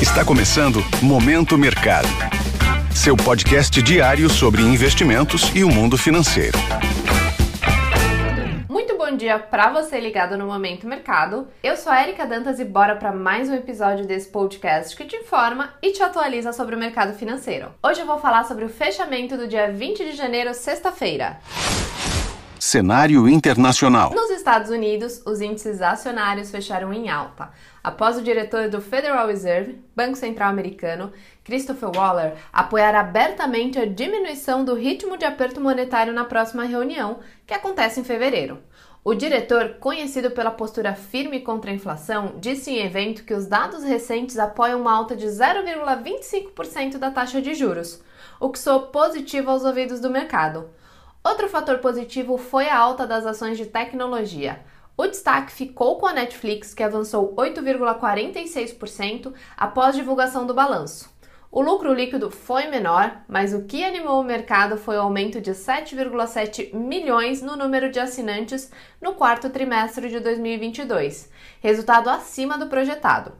Está começando Momento Mercado. Seu podcast diário sobre investimentos e o mundo financeiro. Muito bom dia para você ligado no Momento Mercado. Eu sou a Erika Dantas e bora para mais um episódio desse podcast que te informa e te atualiza sobre o mercado financeiro. Hoje eu vou falar sobre o fechamento do dia 20 de janeiro, sexta-feira. Cenário internacional. Nos Estados Unidos, os índices acionários fecharam em alta, após o diretor do Federal Reserve, Banco Central Americano, Christopher Waller, apoiar abertamente a diminuição do ritmo de aperto monetário na próxima reunião, que acontece em fevereiro. O diretor, conhecido pela postura firme contra a inflação, disse em evento que os dados recentes apoiam uma alta de 0,25% da taxa de juros, o que soou positivo aos ouvidos do mercado. Outro fator positivo foi a alta das ações de tecnologia. O destaque ficou com a Netflix, que avançou 8,46% após divulgação do balanço. O lucro líquido foi menor, mas o que animou o mercado foi o aumento de 7,7 milhões no número de assinantes no quarto trimestre de 2022, resultado acima do projetado.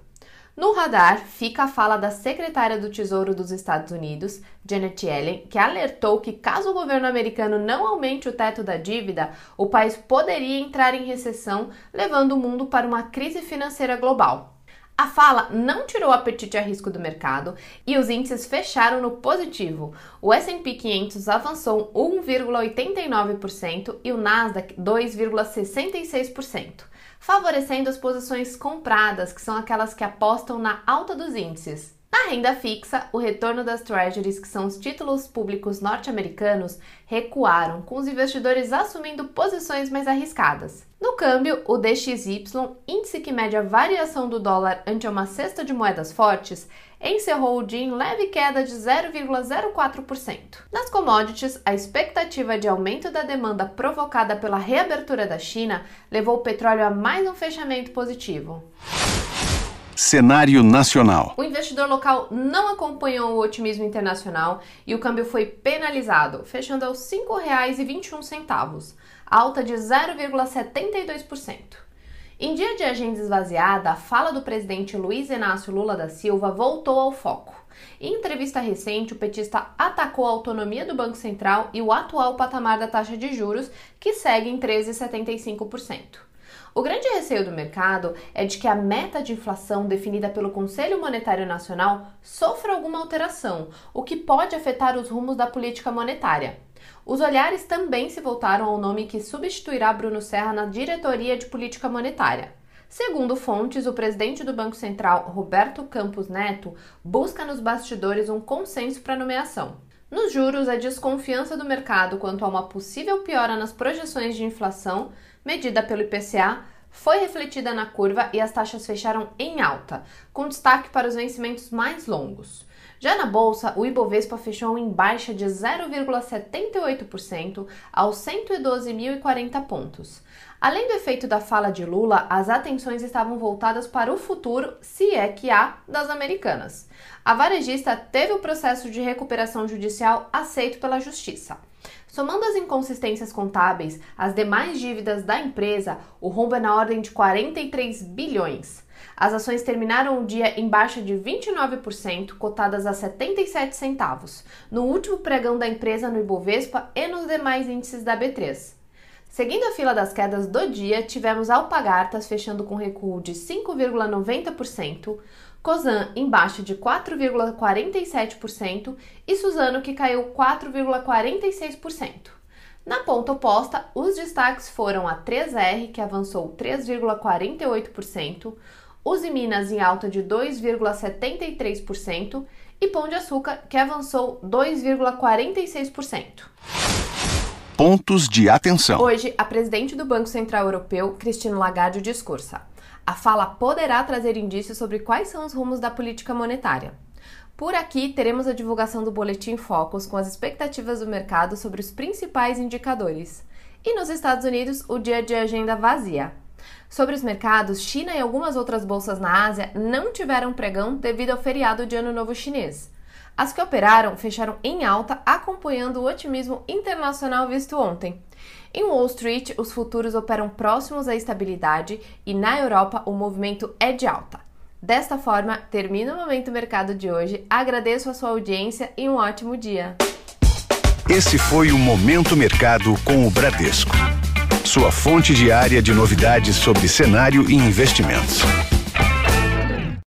No radar fica a fala da secretária do Tesouro dos Estados Unidos, Janet Yellen, que alertou que caso o governo americano não aumente o teto da dívida, o país poderia entrar em recessão, levando o mundo para uma crise financeira global. A fala não tirou o apetite a risco do mercado e os índices fecharam no positivo. O S&P 500 avançou 1,89% e o Nasdaq 2,66% favorecendo as posições compradas, que são aquelas que apostam na alta dos índices. Na renda fixa, o retorno das treasuries, que são os títulos públicos norte-americanos, recuaram, com os investidores assumindo posições mais arriscadas. No câmbio, o DXY, índice que mede a variação do dólar ante uma cesta de moedas fortes, encerrou o dia em leve queda de 0,04%. Nas commodities, a expectativa de aumento da demanda provocada pela reabertura da China levou o petróleo a mais um fechamento positivo. Cenário nacional. O investidor local não acompanhou o otimismo internacional e o câmbio foi penalizado, fechando aos R$ 5,21, alta de 0,72%. Em dia de agenda esvaziada, a fala do presidente Luiz Inácio Lula da Silva voltou ao foco. Em entrevista recente, o petista atacou a autonomia do Banco Central e o atual patamar da taxa de juros, que segue em 13,75%. O grande receio do mercado é de que a meta de inflação definida pelo Conselho Monetário Nacional sofra alguma alteração, o que pode afetar os rumos da política monetária. Os olhares também se voltaram ao nome que substituirá Bruno Serra na diretoria de política monetária. Segundo fontes, o presidente do Banco Central, Roberto Campos Neto, busca nos bastidores um consenso para nomeação. Nos juros, a desconfiança do mercado quanto a uma possível piora nas projeções de inflação medida pelo IPCA, foi refletida na curva e as taxas fecharam em alta, com destaque para os vencimentos mais longos. Já na bolsa, o Ibovespa fechou em baixa de 0,78% aos 112.040 pontos. Além do efeito da fala de Lula, as atenções estavam voltadas para o futuro, se é que há, das americanas. A varejista teve o processo de recuperação judicial aceito pela Justiça. Somando as inconsistências contábeis às demais dívidas da empresa, o rombo é na ordem de 43 bilhões. As ações terminaram o dia em baixa de 29%, cotadas a 77 centavos, no último pregão da empresa no Ibovespa e nos demais índices da B3. Seguindo a fila das quedas do dia, tivemos Alpagartas fechando com recuo de 5,90%, Cosan em baixa de 4,47% e Suzano que caiu 4,46%. Na ponta oposta, os destaques foram a 3R, que avançou 3,48%, Uzi Minas em alta de 2,73% e Pão de Açúcar, que avançou 2,46%. Pontos de atenção. Hoje, a presidente do Banco Central Europeu, Christine Lagarde, discursa. A fala poderá trazer indícios sobre quais são os rumos da política monetária. Por aqui, teremos a divulgação do Boletim Focus com as expectativas do mercado sobre os principais indicadores. E nos Estados Unidos, o dia de agenda vazia. Sobre os mercados, China e algumas outras bolsas na Ásia não tiveram pregão devido ao feriado de Ano Novo Chinês. As que operaram fecharam em alta, acompanhando o otimismo internacional visto ontem. Em Wall Street, os futuros operam próximos à estabilidade e na Europa o movimento é de alta. Desta forma, termina o Momento Mercado de hoje. Agradeço a sua audiência e um ótimo dia. Esse foi o Momento Mercado com o Bradesco. Sua fonte diária de novidades sobre cenário e investimentos.